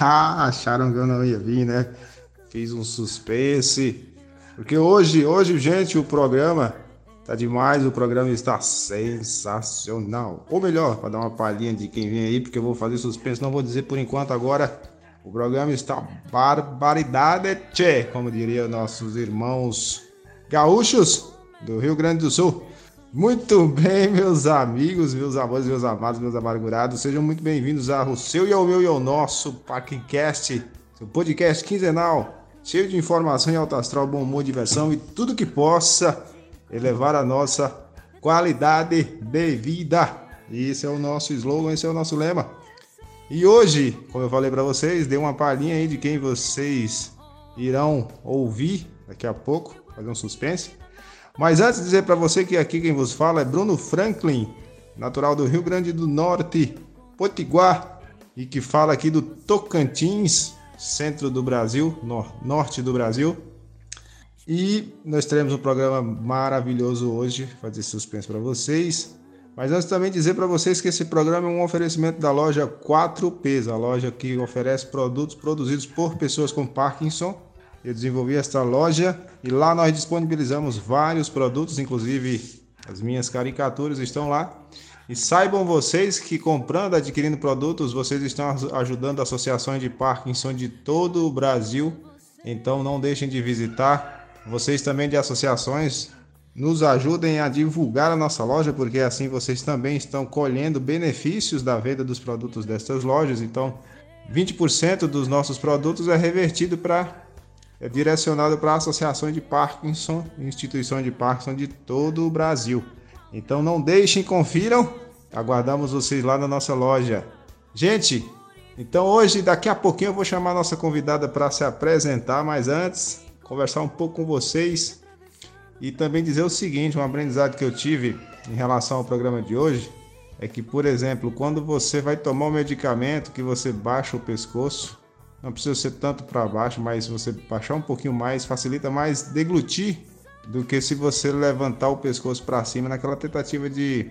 Acharam que eu não ia vir, né? Fiz um suspense. Porque hoje, hoje, gente, o programa tá demais, o programa está sensacional. Ou melhor, para dar uma palhinha de quem vem aí, porque eu vou fazer suspense, não vou dizer por enquanto agora. O programa está barbaridade, tchê, como diriam nossos irmãos gaúchos do Rio Grande do Sul. Muito bem, meus amigos, meus amores, meus amados, meus amargurados, sejam muito bem-vindos ao seu e ao meu e ao nosso Parkcast, seu podcast quinzenal, cheio de informação e alto astral, bom humor, diversão e tudo que possa elevar a nossa qualidade de vida. Esse é o nosso slogan, esse é o nosso lema. E hoje, como eu falei para vocês, dei uma palhinha aí de quem vocês irão ouvir daqui a pouco, fazer um suspense. Mas antes de dizer para você que aqui quem vos fala é Bruno Franklin, natural do Rio Grande do Norte, Potiguar, e que fala aqui do Tocantins, centro do Brasil, no, norte do Brasil. E nós teremos um programa maravilhoso hoje, fazer suspense para vocês. Mas antes também dizer para vocês que esse programa é um oferecimento da loja 4Ps, a loja que oferece produtos produzidos por pessoas com Parkinson eu desenvolvi esta loja e lá nós disponibilizamos vários produtos, inclusive as minhas caricaturas estão lá. E saibam vocês que comprando, adquirindo produtos, vocês estão ajudando associações de Parkinson de todo o Brasil. Então não deixem de visitar. Vocês também de associações nos ajudem a divulgar a nossa loja, porque assim vocês também estão colhendo benefícios da venda dos produtos destas lojas. Então, 20% dos nossos produtos é revertido para é direcionado para associações de Parkinson instituições de Parkinson de todo o Brasil. Então não deixem, confiram. Aguardamos vocês lá na nossa loja. Gente, então hoje, daqui a pouquinho, eu vou chamar a nossa convidada para se apresentar, mas antes, conversar um pouco com vocês e também dizer o seguinte: um aprendizado que eu tive em relação ao programa de hoje é que, por exemplo, quando você vai tomar um medicamento que você baixa o pescoço, não precisa ser tanto para baixo, mas se você baixar um pouquinho mais, facilita mais deglutir do que se você levantar o pescoço para cima naquela tentativa de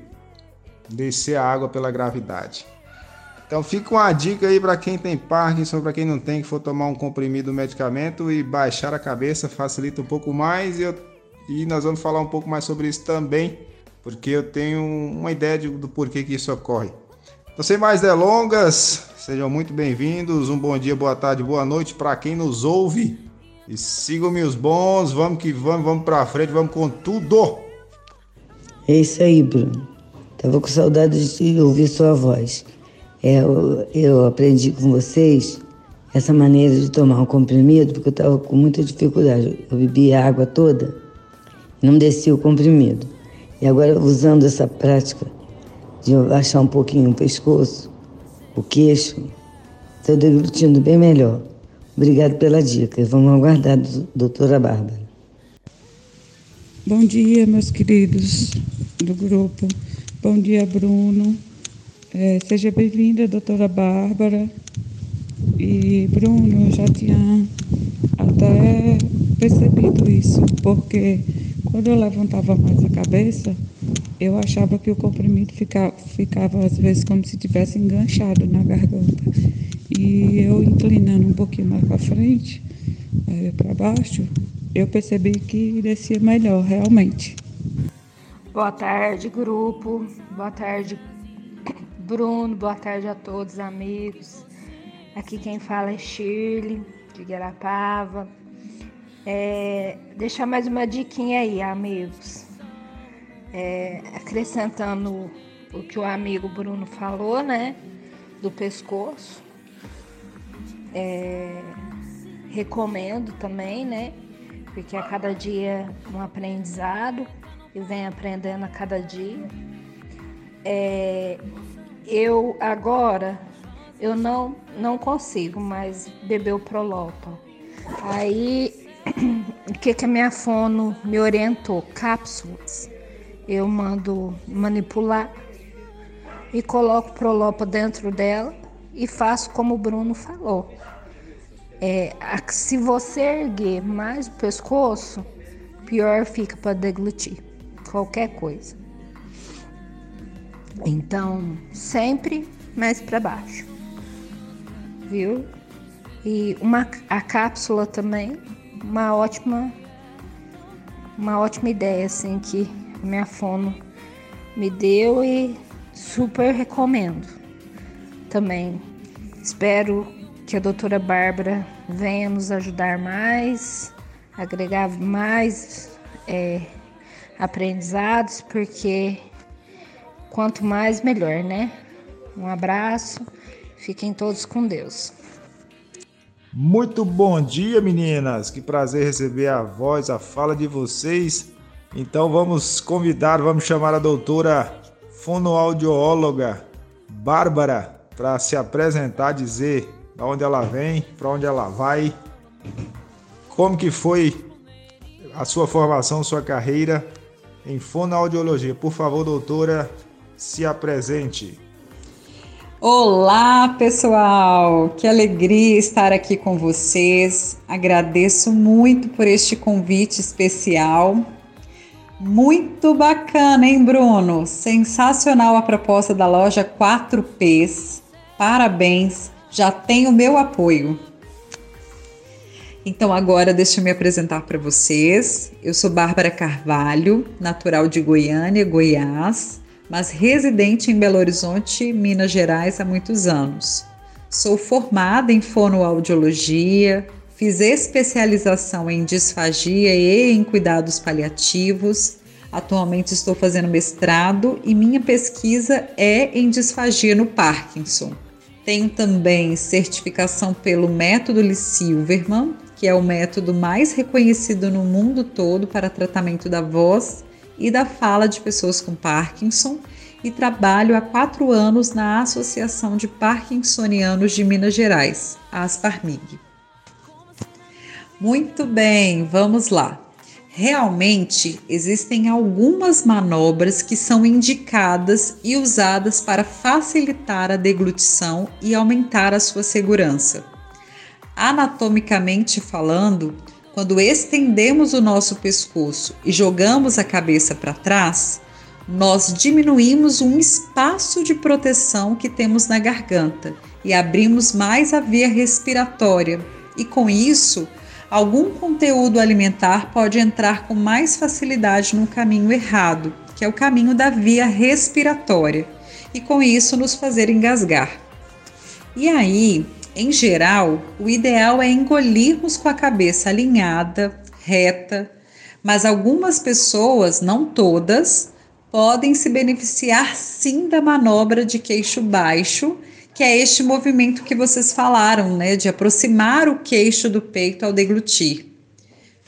descer a água pela gravidade. Então fica uma dica aí para quem tem Parkinson, para quem não tem, que for tomar um comprimido, um medicamento e baixar a cabeça, facilita um pouco mais. E, eu, e nós vamos falar um pouco mais sobre isso também, porque eu tenho uma ideia de, do porquê que isso ocorre. Então, sem mais delongas, sejam muito bem-vindos. Um bom dia, boa tarde, boa noite para quem nos ouve. E sigam-me os bons, vamos que vamos, vamos para frente, vamos com tudo. É isso aí, Bruno. Tava com saudade de ouvir sua voz. É, eu, eu aprendi com vocês essa maneira de tomar um comprimido, porque eu estava com muita dificuldade. Eu bebia água toda, não descia o comprimido. E agora, usando essa prática de baixar um pouquinho o pescoço, o queixo, estou deglutindo bem melhor. Obrigado pela dica. Vamos aguardar, doutora Bárbara. Bom dia, meus queridos do grupo. Bom dia, Bruno. É, seja bem-vinda, doutora Bárbara. E, Bruno, eu já tinha até percebido isso, porque quando eu levantava mais a cabeça, eu achava que o comprimido ficava, ficava às vezes como se tivesse enganchado na garganta. E eu inclinando um pouquinho mais para frente, para baixo, eu percebi que descia melhor, realmente. Boa tarde, grupo. Boa tarde, Bruno. Boa tarde a todos, amigos. Aqui quem fala é Shirley, de Guarapava. É, deixar mais uma diquinha aí, amigos é, acrescentando o que o amigo Bruno falou, né? Do pescoço. É, recomendo também, né? Porque a cada dia um aprendizado e vem aprendendo a cada dia. É, eu agora eu não não consigo mais beber o Prolopa. Aí o que que a minha fono me orientou? Cápsulas eu mando manipular e coloco prolopa dentro dela e faço como o Bruno falou. É, se você erguer mais o pescoço, pior fica para deglutir qualquer coisa. Então, sempre mais para baixo. Viu? E uma a cápsula também, uma ótima uma ótima ideia assim que minha fono me deu e super recomendo. Também espero que a doutora Bárbara venha nos ajudar mais, agregar mais é, aprendizados, porque quanto mais melhor, né? Um abraço, fiquem todos com Deus. Muito bom dia, meninas. Que prazer receber a voz, a fala de vocês. Então vamos convidar, vamos chamar a doutora fonoaudióloga Bárbara para se apresentar, dizer de onde ela vem, para onde ela vai, como que foi a sua formação, sua carreira em fonoaudiologia. Por favor, doutora, se apresente. Olá, pessoal! Que alegria estar aqui com vocês. Agradeço muito por este convite especial. Muito bacana, hein, Bruno? Sensacional a proposta da loja 4Ps. Parabéns, já tem o meu apoio. Então, agora deixa eu me apresentar para vocês. Eu sou Bárbara Carvalho, natural de Goiânia, Goiás mas residente em Belo Horizonte, Minas Gerais, há muitos anos. Sou formada em fonoaudiologia, fiz especialização em disfagia e em cuidados paliativos. Atualmente estou fazendo mestrado e minha pesquisa é em disfagia no Parkinson. Tenho também certificação pelo método Lee Silverman, que é o método mais reconhecido no mundo todo para tratamento da voz e da fala de pessoas com Parkinson e trabalho há quatro anos na Associação de Parkinsonianos de Minas Gerais, Asparmig. Muito bem, vamos lá. Realmente existem algumas manobras que são indicadas e usadas para facilitar a deglutição e aumentar a sua segurança. Anatomicamente falando, quando estendemos o nosso pescoço e jogamos a cabeça para trás, nós diminuímos um espaço de proteção que temos na garganta e abrimos mais a via respiratória, e com isso, algum conteúdo alimentar pode entrar com mais facilidade no caminho errado, que é o caminho da via respiratória, e com isso nos fazer engasgar. E aí, em geral, o ideal é engolirmos com a cabeça alinhada, reta, mas algumas pessoas, não todas, podem se beneficiar sim da manobra de queixo baixo, que é este movimento que vocês falaram, né, de aproximar o queixo do peito ao deglutir.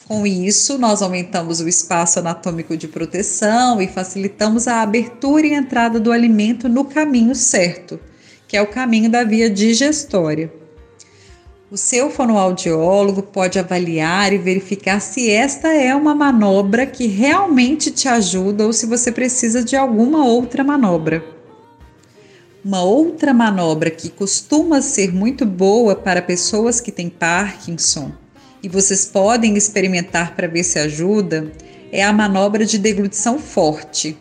Com isso, nós aumentamos o espaço anatômico de proteção e facilitamos a abertura e entrada do alimento no caminho certo, que é o caminho da via digestória. O seu fonoaudiólogo pode avaliar e verificar se esta é uma manobra que realmente te ajuda ou se você precisa de alguma outra manobra. Uma outra manobra que costuma ser muito boa para pessoas que têm Parkinson e vocês podem experimentar para ver se ajuda é a manobra de deglutição forte,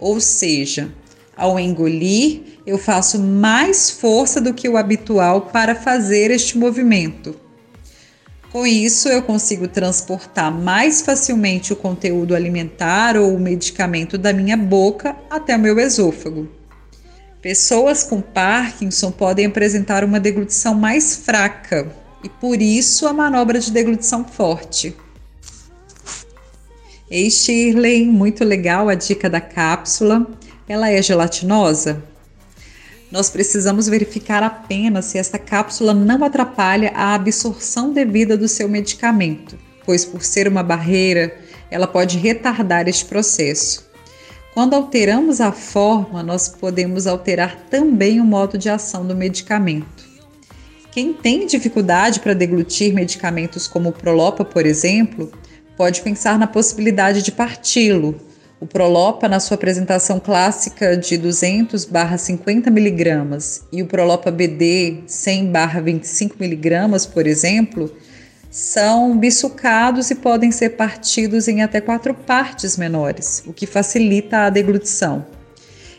ou seja, ao engolir, eu faço mais força do que o habitual para fazer este movimento. Com isso, eu consigo transportar mais facilmente o conteúdo alimentar ou o medicamento da minha boca até o meu esôfago. Pessoas com Parkinson podem apresentar uma deglutição mais fraca e por isso a manobra de deglutição forte. Ei, Shirley, muito legal a dica da cápsula ela é gelatinosa? Nós precisamos verificar apenas se esta cápsula não atrapalha a absorção devida do seu medicamento, pois, por ser uma barreira, ela pode retardar este processo. Quando alteramos a forma, nós podemos alterar também o modo de ação do medicamento. Quem tem dificuldade para deglutir medicamentos como o Prolopa, por exemplo, pode pensar na possibilidade de parti-lo O Prolopa, na sua apresentação clássica de 200 50 miligramas, e o Prolopa BD 100 25 miligramas, por exemplo, são bisucados e podem ser partidos em até quatro partes menores, o que facilita a deglutição.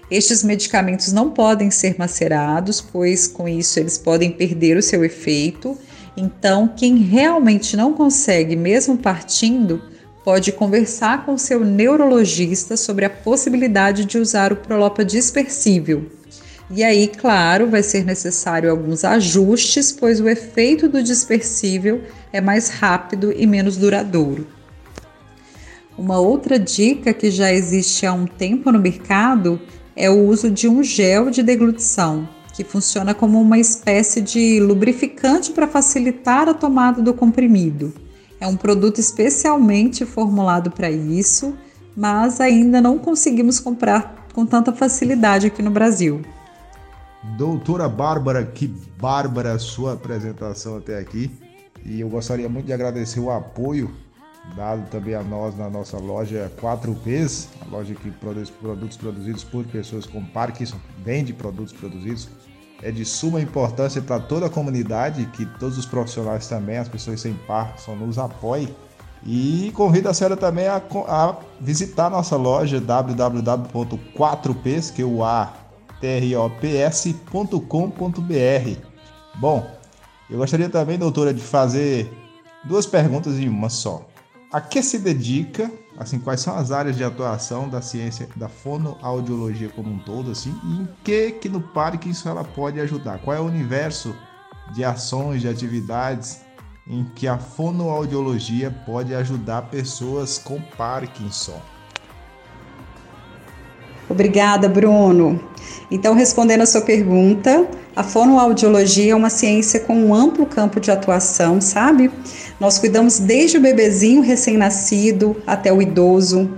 Estes medicamentos não podem ser macerados, pois com isso eles podem perder o seu efeito. Então, quem realmente não consegue, mesmo partindo, pode conversar com seu neurologista sobre a possibilidade de usar o Prolopa dispersível. E aí, claro, vai ser necessário alguns ajustes, pois o efeito do dispersível é mais rápido e menos duradouro. Uma outra dica que já existe há um tempo no mercado é o uso de um gel de deglutição, que funciona como uma espécie de lubrificante para facilitar a tomada do comprimido. É um produto especialmente formulado para isso, mas ainda não conseguimos comprar com tanta facilidade aqui no Brasil. Doutora Bárbara, que bárbara a sua apresentação até aqui. E eu gostaria muito de agradecer o apoio dado também a nós na nossa loja 4Ps, a loja que produz produtos produzidos por pessoas com Parkinson, vende produtos produzidos. É de suma importância para toda a comunidade que todos os profissionais também, as pessoas sem Parkinson, nos apoiem. E convido a senhora também a, a visitar nossa loja www.4ps, que é o A. Bom, eu gostaria também, doutora, de fazer duas perguntas em uma só a que se dedica, assim, quais são as áreas de atuação da ciência da fonoaudiologia como um todo, assim, e em que que no Parkinson ela pode ajudar? Qual é o universo de ações, de atividades em que a fonoaudiologia pode ajudar pessoas com Parkinson? Obrigada, Bruno. Então, respondendo a sua pergunta, a fonoaudiologia é uma ciência com um amplo campo de atuação, sabe? Nós cuidamos desde o bebezinho recém-nascido até o idoso.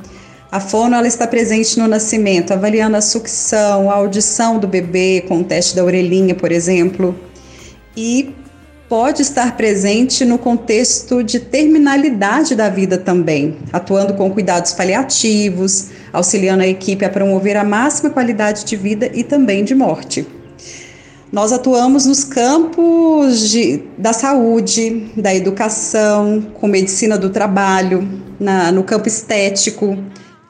A fono ela está presente no nascimento, avaliando a sucção, a audição do bebê com o teste da orelhinha, por exemplo. E pode estar presente no contexto de terminalidade da vida também, atuando com cuidados paliativos, auxiliando a equipe a promover a máxima qualidade de vida e também de morte. Nós atuamos nos campos de, da saúde, da educação, com medicina do trabalho, na, no campo estético,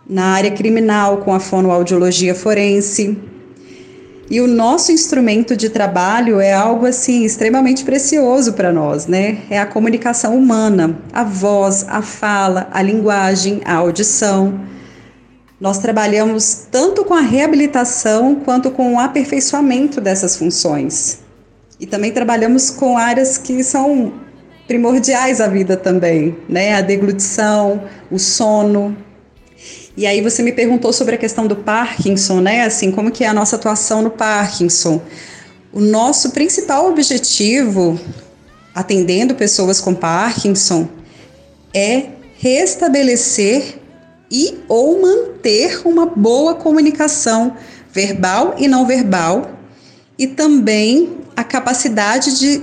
na área criminal, com a fonoaudiologia forense. E o nosso instrumento de trabalho é algo assim extremamente precioso para nós, né? É a comunicação humana, a voz, a fala, a linguagem, a audição. Nós trabalhamos tanto com a reabilitação quanto com o aperfeiçoamento dessas funções. E também trabalhamos com áreas que são primordiais à vida também, né? A deglutição, o sono. E aí você me perguntou sobre a questão do Parkinson, né? Assim, como que é a nossa atuação no Parkinson? O nosso principal objetivo, atendendo pessoas com Parkinson, é restabelecer e ou manter uma boa comunicação verbal e não verbal e também a capacidade de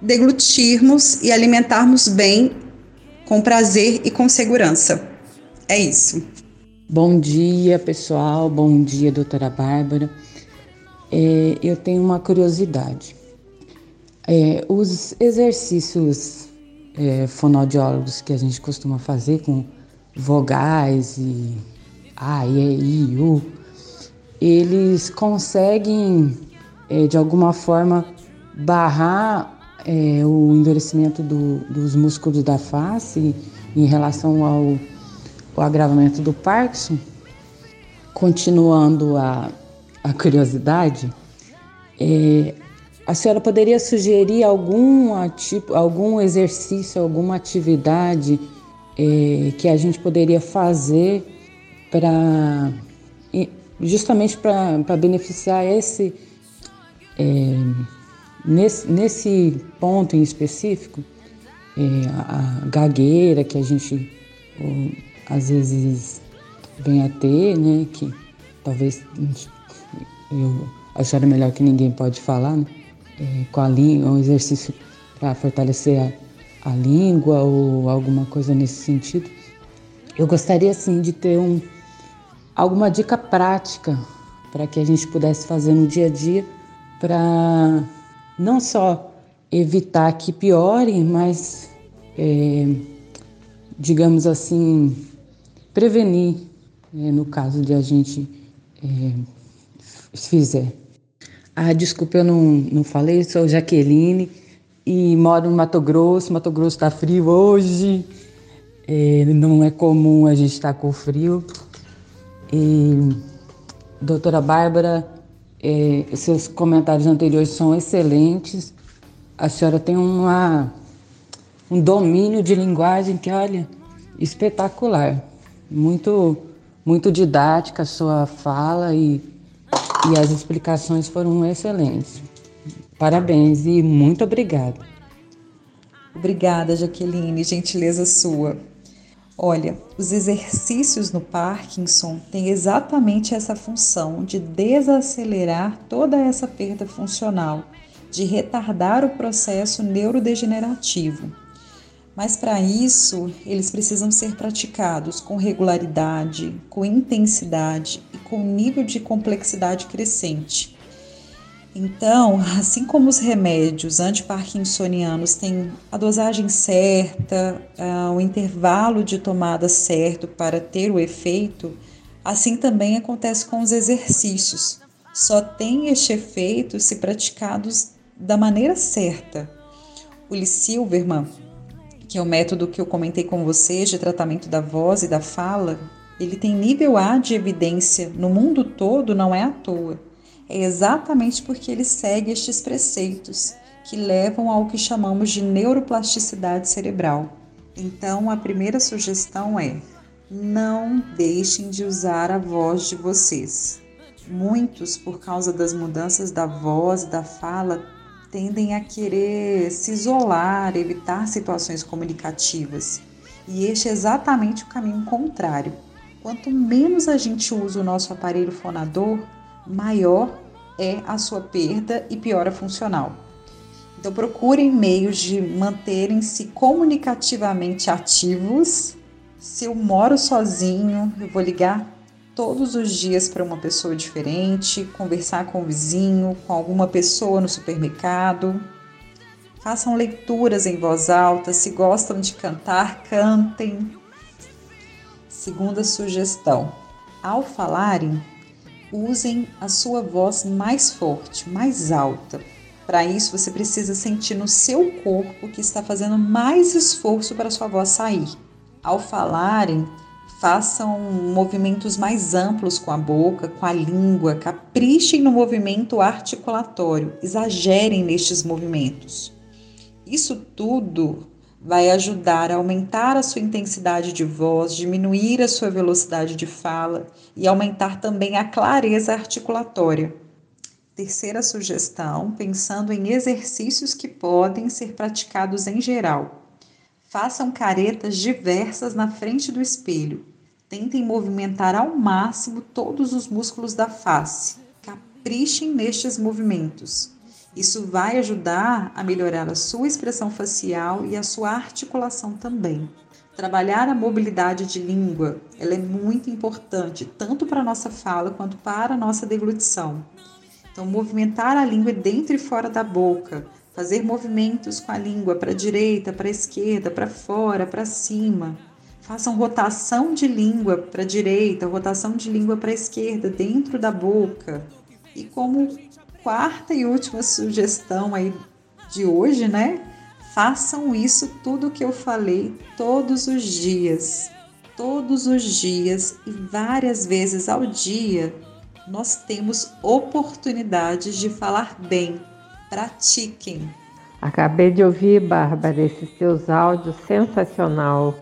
deglutirmos e alimentarmos bem com prazer e com segurança. É isso. Bom dia, pessoal. Bom dia, doutora Bárbara. É, eu tenho uma curiosidade. É, os exercícios é, fonoaudiólogos que a gente costuma fazer com vogais e A, E, I, U, eles conseguem é, de alguma forma barrar é, o endurecimento do, dos músculos da face em relação ao, ao agravamento do Parkinson. Continuando a, a curiosidade, é, a senhora poderia sugerir algum, tipo, algum exercício, alguma atividade é, que a gente poderia fazer para justamente para beneficiar esse é, nesse, nesse ponto em específico é, a, gagueira que a gente ou, às vezes vem a ter, né? Que talvez eu achar melhor que ninguém pode falar, né? É, com a língua, um exercício para fortalecer a, a língua ou alguma coisa nesse sentido. Eu gostaria sim de ter um, alguma dica prática para que a gente pudesse fazer no dia a dia para não só evitar que piore, mas, é, digamos assim, prevenir é, no caso de a gente é, fizer. Ah, desculpa, eu não, não falei, sou Jaqueline e moro no Mato Grosso. Mato Grosso está frio hoje, é, não é comum a gente estar tá com frio. E, doutora Bárbara, é, seus comentários anteriores são excelentes. A senhora tem uma, um domínio de linguagem que, olha, espetacular. Muito muito didática a sua fala e, e as explicações foram excelentes. Parabéns e muito obrigada. Obrigada, Jaqueline, gentileza sua. Olha, os exercícios no Parkinson têm exatamente essa função de desacelerar toda essa perda funcional, de retardar o processo neurodegenerativo. Mas para isso, eles precisam ser praticados com regularidade, com intensidade e com nível de complexidade crescente. Então, assim como os remédios antiparkinsonianos têm a dosagem certa, uh, o intervalo de tomada certo para ter o efeito, assim também acontece com os exercícios. Só tem este efeito se praticados da maneira certa. O Silverman, que é o método que eu comentei com vocês de tratamento da voz e da fala, ele tem nível A de evidência no mundo todo, não é à toa. É exatamente porque ele segue estes preceitos que levam ao que chamamos de neuroplasticidade cerebral. Então, a primeira sugestão é: não deixem de usar a voz de vocês. Muitos, por causa das mudanças da voz da fala, tendem a querer se isolar, evitar situações comunicativas. E este é exatamente o caminho contrário. Quanto menos a gente usa o nosso aparelho fonador, maior é a sua perda e pior a funcional. Então procurem meios de manterem-se comunicativamente ativos. Se eu moro sozinho, eu vou ligar todos os dias para uma pessoa diferente, conversar com o vizinho, com alguma pessoa no supermercado. Façam leituras em voz alta, se gostam de cantar, cantem. Segunda sugestão: ao falarem, usem a sua voz mais forte, mais alta. Para isso, você precisa sentir no seu corpo que está fazendo mais esforço para sua voz sair. Ao falarem, façam movimentos mais amplos com a boca, com a língua, caprichem no movimento articulatório, exagerem nestes movimentos. Isso tudo vai ajudar a aumentar a sua intensidade de voz, diminuir a sua velocidade de fala e aumentar também a clareza articulatória. Terceira sugestão, pensando em exercícios que podem ser praticados em geral. Façam caretas diversas na frente do espelho Tentem movimentar ao máximo todos os músculos da face. Caprichem nestes movimentos. Isso vai ajudar a melhorar a sua expressão facial e a sua articulação também. Trabalhar a mobilidade de língua, ela é muito importante, tanto para a nossa fala quanto para a nossa deglutição. Então, movimentar a língua dentro e fora da boca, fazer movimentos com a língua para a direita, para a esquerda, para fora, para cima, Façam rotação de língua para a direita, rotação de língua para a esquerda, dentro da boca. E como quarta e última sugestão aí de hoje, né? Façam isso tudo que eu falei todos os dias. Todos os dias e várias vezes ao dia, nós temos oportunidades de falar bem. Pratiquem. Acabei de ouvir, Bárbara, esses seus áudios sensacional.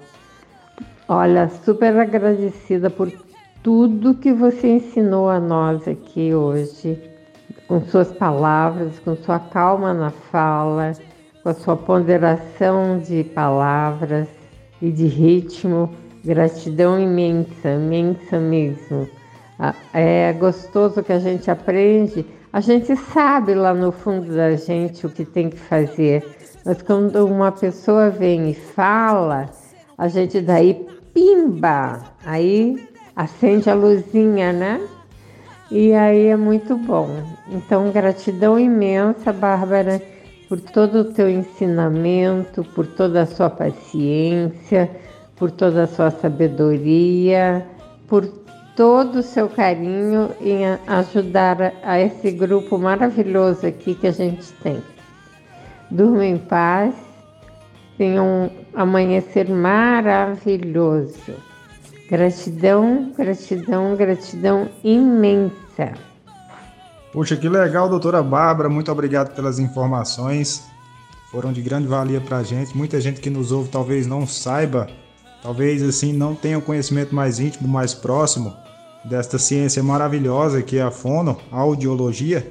Olha, super agradecida por tudo que você ensinou a nós aqui hoje, com suas palavras, com sua calma na fala, com a sua ponderação de palavras e de ritmo. Gratidão imensa, imensa mesmo. Ah, é gostoso que a gente aprende, a gente sabe lá no fundo da gente o que tem que fazer, mas quando uma pessoa vem e fala, a gente daí pimba! Aí acende a luzinha, né? E aí é muito bom. Então, gratidão imensa, Bárbara, por todo o teu ensinamento, por toda a sua paciência, por toda a sua sabedoria, por todo o seu carinho em ajudar a esse grupo maravilhoso aqui que a gente tem. Durma em paz, tenha um amanhecer maravilhoso. Gratidão, gratidão, gratidão imensa. Puxa, que legal, doutora Bárbara. Muito obrigado pelas informações. Foram de grande valia para a gente. Muita gente que nos ouve talvez não saiba, talvez assim não tenha um conhecimento mais íntimo, mais próximo desta ciência maravilhosa que é a fono, a audiologia.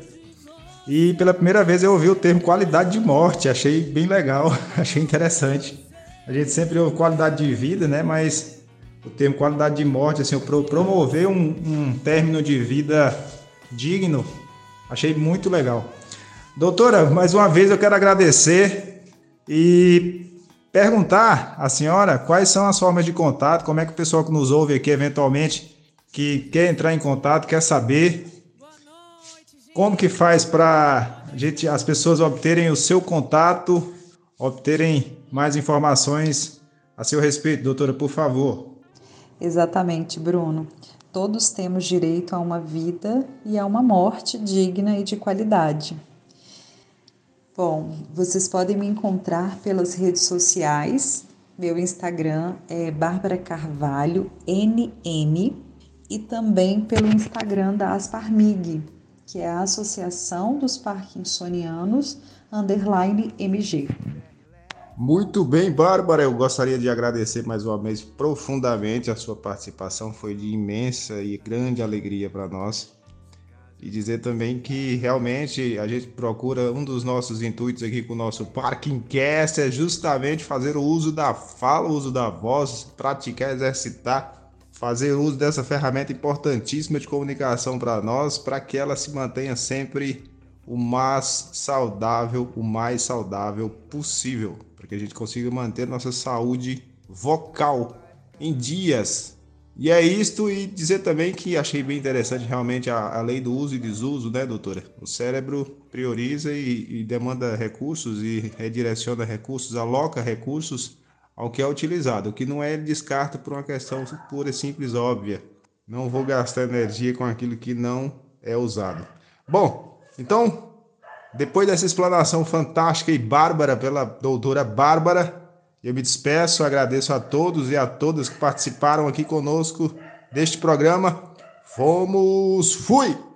E pela primeira vez eu ouvi o termo qualidade de morte, achei bem legal, achei interessante. A gente sempre ouve qualidade de vida, né? Mas o termo qualidade de morte, assim, promover um, um término de vida digno, achei muito legal. Doutora, mais uma vez eu quero agradecer e perguntar à senhora quais são as formas de contato, como é que o pessoal que nos ouve aqui eventualmente que quer entrar em contato, quer saber como que faz para as pessoas obterem o seu contato, obterem mais informações a seu respeito, doutora, por favor. Exatamente, Bruno. Todos temos direito a uma vida e a uma morte digna e de qualidade. Bom, vocês podem me encontrar pelas redes sociais. Meu Instagram é Bárbara Carvalho NN e também pelo Instagram da Asparmig, que é a Associação dos Parkinsonianos underline MG. Muito bem, Bárbara. Eu gostaria de agradecer mais uma vez profundamente a sua participação. Foi de imensa e grande alegria para nós. E dizer também que realmente a gente procura, um dos nossos intuitos aqui com o nosso Parkingcast é justamente fazer o uso da fala, o uso da voz, praticar, exercitar fazer uso dessa ferramenta importantíssima de comunicação para nós, para que ela se mantenha sempre o mais saudável, o mais saudável possível, que a gente consiga manter nossa saúde vocal em dias. E é isto, e dizer também que achei bem interessante realmente a, a lei do uso e desuso, né, doutora? O cérebro prioriza e, e demanda recursos e redireciona recursos, aloca recursos ao que é utilizado. O que não é, ele descarta por uma questão pura e simples, óbvia. Não vou gastar energia com aquilo que não é usado. Bom, então, depois dessa explanação fantástica e bárbara pela doutora Bárbara, eu me despeço, agradeço a todos e a todas que participaram aqui conosco deste programa. Fomos, fui!